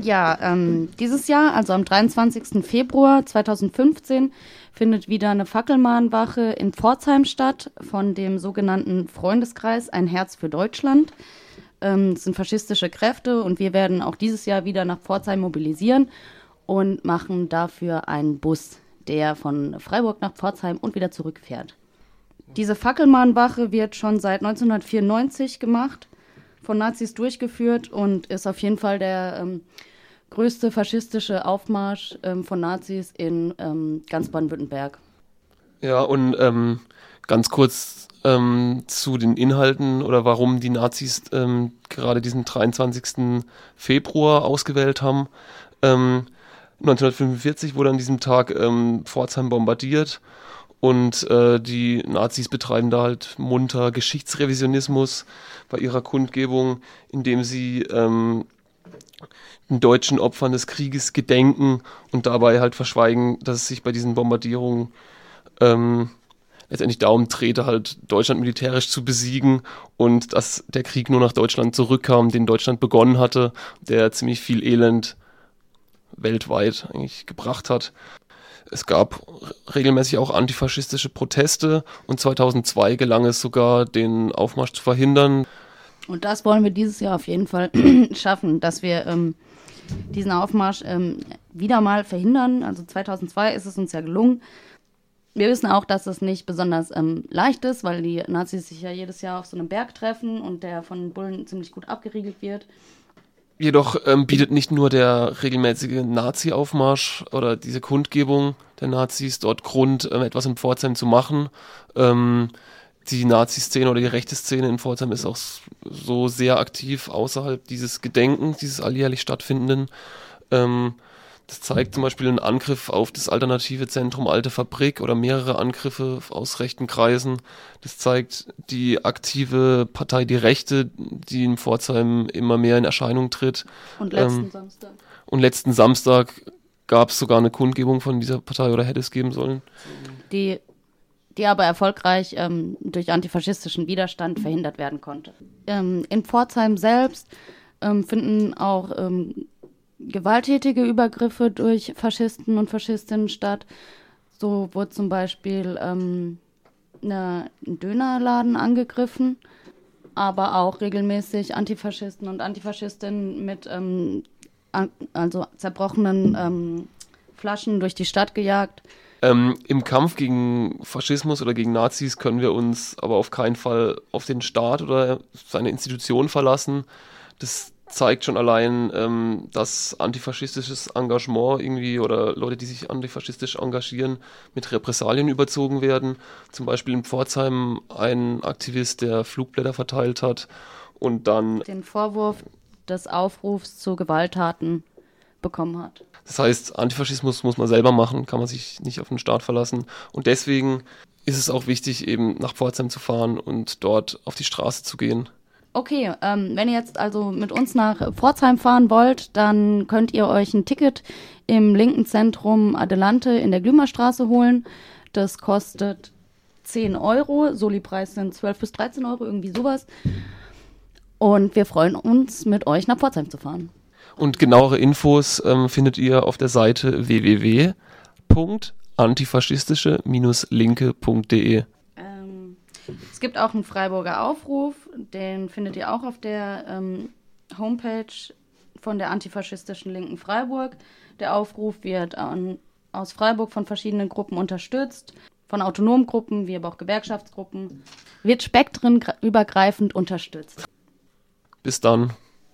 Ja, ähm, dieses Jahr, also am 23. Februar 2015, findet wieder eine Fackelmahnwache in Pforzheim statt von dem sogenannten Freundeskreis Ein Herz für Deutschland. Ähm, es sind faschistische Kräfte und wir werden auch dieses Jahr wieder nach Pforzheim mobilisieren und machen dafür einen Bus, der von Freiburg nach Pforzheim und wieder zurückfährt. Diese Fackelmahnwache wird schon seit 1994 gemacht, von Nazis durchgeführt und ist auf jeden Fall der ähm, größte faschistische Aufmarsch ähm, von Nazis in ähm, ganz Baden-Württemberg. Ja, und ähm, ganz kurz ähm, zu den Inhalten oder warum die Nazis ähm, gerade diesen 23. Februar ausgewählt haben. 1945 wurde an diesem Tag Pforzheim bombardiert und äh, die Nazis betreiben da halt munter Geschichtsrevisionismus bei ihrer Kundgebung, indem sie ähm, den deutschen Opfern des Krieges gedenken und dabei halt verschweigen, dass es sich bei diesen Bombardierungen ähm, letztendlich darum drehte, halt Deutschland militärisch zu besiegen und dass der Krieg nur nach Deutschland zurückkam, den Deutschland begonnen hatte, der ziemlich viel Elend weltweit eigentlich gebracht hat. Es gab regelmäßig auch antifaschistische Proteste und 2002 gelang es sogar, den Aufmarsch zu verhindern. Und das wollen wir dieses Jahr auf jeden Fall schaffen, dass wir ähm, diesen Aufmarsch ähm, wieder mal verhindern. Also 2002 ist es uns ja gelungen. Wir wissen auch, dass es nicht besonders ähm, leicht ist, weil die Nazis sich ja jedes Jahr auf so einem Berg treffen und der von Bullen ziemlich gut abgeriegelt wird. Jedoch ähm, bietet nicht nur der regelmäßige Nazi-Aufmarsch oder diese Kundgebung der Nazis dort Grund, ähm, etwas in Pforzheim zu machen. Ähm, die Nazi-Szene oder die rechte Szene in Pforzheim ist auch so sehr aktiv außerhalb dieses Gedenkens, dieses alljährlich stattfindenden. Ähm, das zeigt zum Beispiel einen Angriff auf das alternative Zentrum Alte Fabrik oder mehrere Angriffe aus rechten Kreisen. Das zeigt die aktive Partei Die Rechte, die in Pforzheim immer mehr in Erscheinung tritt. Und letzten ähm, Samstag. Und letzten Samstag gab es sogar eine Kundgebung von dieser Partei oder hätte es geben sollen. Die, die aber erfolgreich ähm, durch antifaschistischen Widerstand verhindert werden konnte. Ähm, in Pforzheim selbst ähm, finden auch ähm, gewalttätige Übergriffe durch Faschisten und Faschistinnen statt. So wurde zum Beispiel ähm, eine, ein Dönerladen angegriffen, aber auch regelmäßig Antifaschisten und Antifaschistinnen mit ähm, an, also zerbrochenen ähm, Flaschen durch die Stadt gejagt. Ähm, Im Kampf gegen Faschismus oder gegen Nazis können wir uns aber auf keinen Fall auf den Staat oder seine Institutionen verlassen. Das zeigt schon allein, ähm, dass antifaschistisches Engagement irgendwie oder Leute, die sich antifaschistisch engagieren, mit Repressalien überzogen werden. Zum Beispiel in Pforzheim ein Aktivist, der Flugblätter verteilt hat und dann den Vorwurf des Aufrufs zu Gewalttaten bekommen hat. Das heißt, Antifaschismus muss man selber machen, kann man sich nicht auf den Staat verlassen. Und deswegen ist es auch wichtig, eben nach Pforzheim zu fahren und dort auf die Straße zu gehen. Okay, ähm, wenn ihr jetzt also mit uns nach Pforzheim fahren wollt, dann könnt ihr euch ein Ticket im linken Zentrum Adelante in der Glümerstraße holen. Das kostet 10 Euro. Soli-Preis sind 12 bis 13 Euro, irgendwie sowas. Und wir freuen uns, mit euch nach Pforzheim zu fahren. Und genauere Infos ähm, findet ihr auf der Seite www.antifaschistische-linke.de. Es gibt auch einen Freiburger Aufruf, den findet ihr auch auf der ähm, Homepage von der antifaschistischen Linken Freiburg. Der Aufruf wird an, aus Freiburg von verschiedenen Gruppen unterstützt, von autonomen Gruppen wie aber auch Gewerkschaftsgruppen, wird spektrenübergreifend unterstützt. Bis dann.